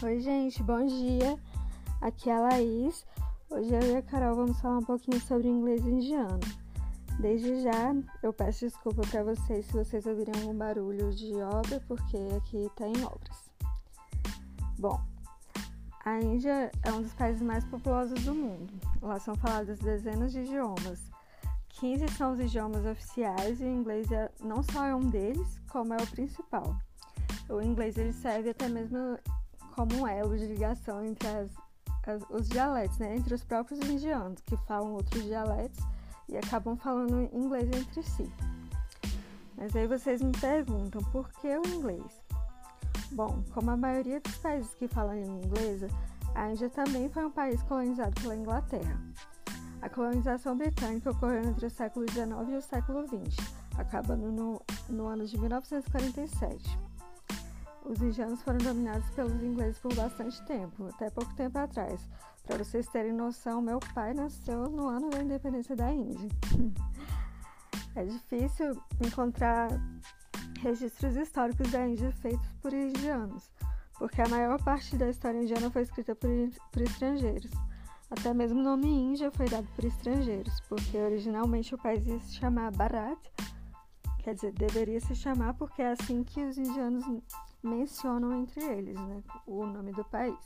Oi, gente, bom dia. Aqui é a Laís. Hoje eu e a Carol vamos falar um pouquinho sobre inglês indiano. Desde já, eu peço desculpa para vocês se vocês ouvirem algum barulho de obra, porque aqui está em obras. Bom, a Índia é um dos países mais populosos do mundo. Lá são faladas dezenas de idiomas. 15 são os idiomas oficiais e o inglês é, não só é um deles, como é o principal. O inglês ele serve até mesmo como elo de ligação entre as, as, os dialetos, né? entre os próprios indianos, que falam outros dialetos e acabam falando inglês entre si. Mas aí vocês me perguntam, por que o inglês? Bom, como a maioria dos países que falam língua inglesa, a Índia também foi um país colonizado pela Inglaterra. A colonização britânica ocorreu entre o século XIX e o século XX, acabando no, no ano de 1947. Os indianos foram dominados pelos ingleses por bastante tempo, até pouco tempo atrás. Para vocês terem noção, meu pai nasceu no ano da independência da Índia. é difícil encontrar registros históricos da Índia feitos por indianos, porque a maior parte da história indiana foi escrita por, por estrangeiros. Até mesmo o nome Índia foi dado por estrangeiros, porque originalmente o país ia se chamar Bharat, quer dizer, deveria se chamar porque é assim que os indianos mencionam entre eles né, o nome do país.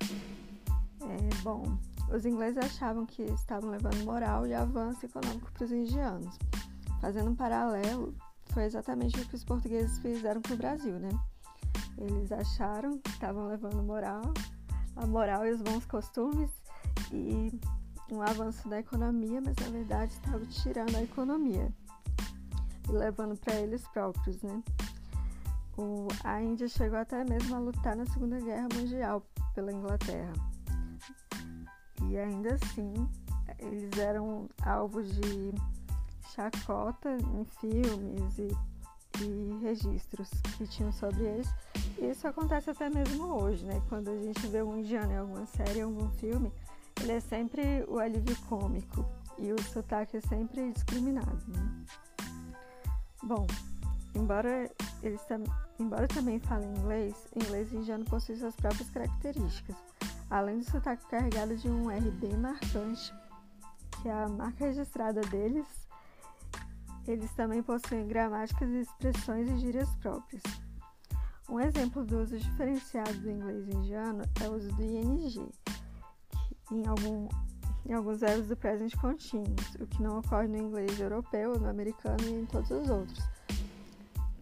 É, bom, os ingleses achavam que estavam levando moral e avanço econômico para os indianos. Fazendo um paralelo, foi exatamente o que os portugueses fizeram com o Brasil, né? Eles acharam que estavam levando moral, a moral e os bons costumes e um avanço da economia, mas na verdade estavam tirando a economia e levando para eles próprios, né? O, a Índia chegou até mesmo a lutar na Segunda Guerra Mundial pela Inglaterra. E ainda assim, eles eram alvo de chacota em filmes e, e registros que tinham sobre eles. E isso acontece até mesmo hoje, né? Quando a gente vê um indiano em alguma série, em algum filme, ele é sempre o alívio cômico e o sotaque é sempre discriminado, né? Bom, embora eles também Embora também fale inglês, o inglês indiano possui suas próprias características, além do sotaque carregado de um R bem marcante, que é a marca registrada deles. Eles também possuem gramáticas, expressões e gírias próprias. Um exemplo do uso diferenciado do inglês indiano é o uso do ing, em, algum, em alguns verbos do present continuous, o que não ocorre no inglês europeu, no americano e em todos os outros.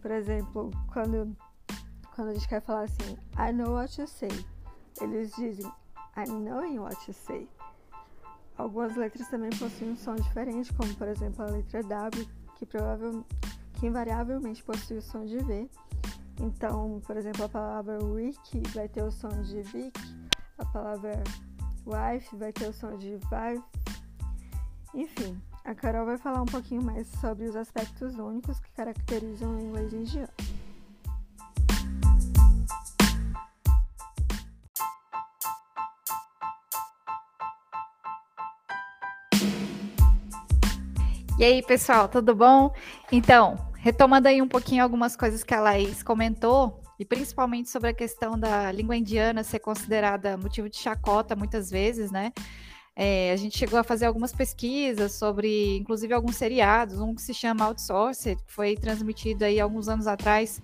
Por exemplo, quando, quando a gente quer falar assim, I know what you say, eles dizem I'm knowing what you say. Algumas letras também possuem um som diferente, como por exemplo a letra W, que, provavelmente, que invariavelmente possui o som de V. Então, por exemplo, a palavra week vai ter o som de Vic, a palavra wife vai ter o som de wife. Enfim, a Carol vai falar um pouquinho mais sobre os aspectos únicos que caracterizam o inglês indiano. E aí, pessoal, tudo bom? Então, retomando aí um pouquinho algumas coisas que a Laís comentou, e principalmente sobre a questão da língua indiana ser considerada motivo de chacota muitas vezes, né? É, a gente chegou a fazer algumas pesquisas sobre, inclusive, alguns seriados, um que se chama Outsourced, que foi transmitido aí alguns anos atrás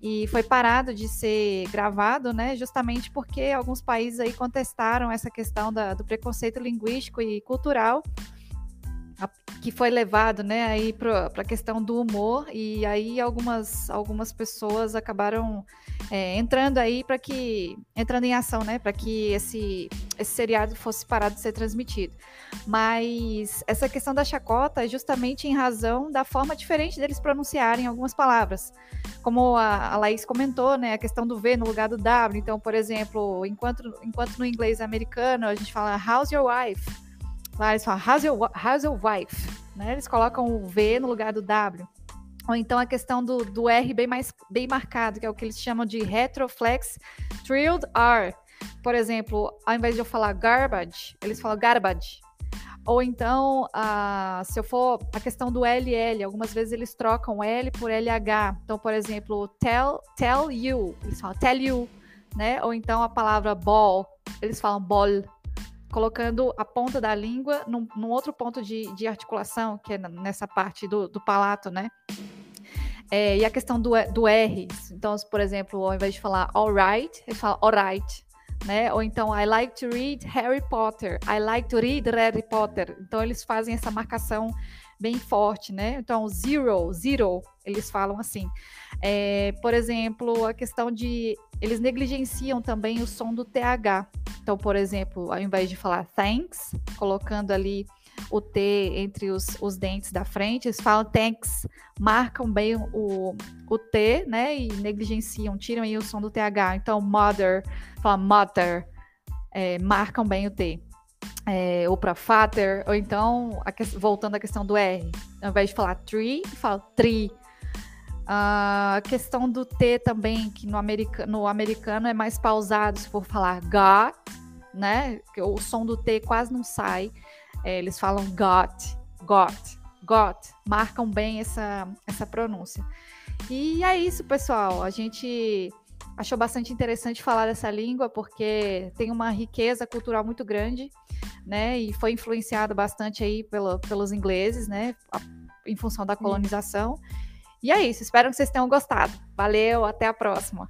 e foi parado de ser gravado, né, justamente porque alguns países aí contestaram essa questão da, do preconceito linguístico e cultural que foi levado, né, aí para a questão do humor e aí algumas algumas pessoas acabaram é, entrando aí para que entrando em ação, né, para que esse esse seriado fosse parado de ser transmitido. Mas essa questão da chacota é justamente em razão da forma diferente deles pronunciarem algumas palavras. Como a, a Laís comentou, né, a questão do V no lugar do W. Então, por exemplo, enquanto enquanto no inglês americano a gente fala how's your wife, Lá eles falam your wife? Né? Eles colocam o V no lugar do W. Ou então a questão do, do R bem mais bem marcado, que é o que eles chamam de retroflex trilled R. Por exemplo, ao invés de eu falar garbage, eles falam garbage. Ou então, se eu for a questão do LL, algumas vezes eles trocam L por LH. Então, por exemplo, tell, tell you, eles falam tell you, né? Ou então a palavra ball, eles falam ball, colocando a ponta da língua num, num outro ponto de, de, articulação, que é nessa parte do, do palato, né? É, e a questão do, do R, então, por exemplo, ao invés de falar alright, eles falam alright, né? Ou então, I like to read Harry Potter, I like to read Harry Potter. Então, eles fazem essa marcação bem forte, né? Então, zero, zero, eles falam assim. É, por exemplo, a questão de. Eles negligenciam também o som do TH. Então, por exemplo, ao invés de falar thanks, colocando ali o T entre os, os dentes da frente, eles falam thanks, marcam bem o, o T, né? E negligenciam, tiram aí o som do TH. Então, mother, fala mother, é, marcam bem o T. É, ou para father, ou então, voltando à questão do R, ao invés de falar tree, fala tree. A questão do T também, que no, america, no americano é mais pausado, se for falar got, né? O som do T quase não sai. É, eles falam got, got, got, marcam bem essa, essa pronúncia. E é isso, pessoal. A gente achou bastante interessante falar dessa língua porque tem uma riqueza cultural muito grande, né? E foi influenciado bastante aí pelo, pelos ingleses, né? Em função da colonização. E é isso. Espero que vocês tenham gostado. Valeu, até a próxima.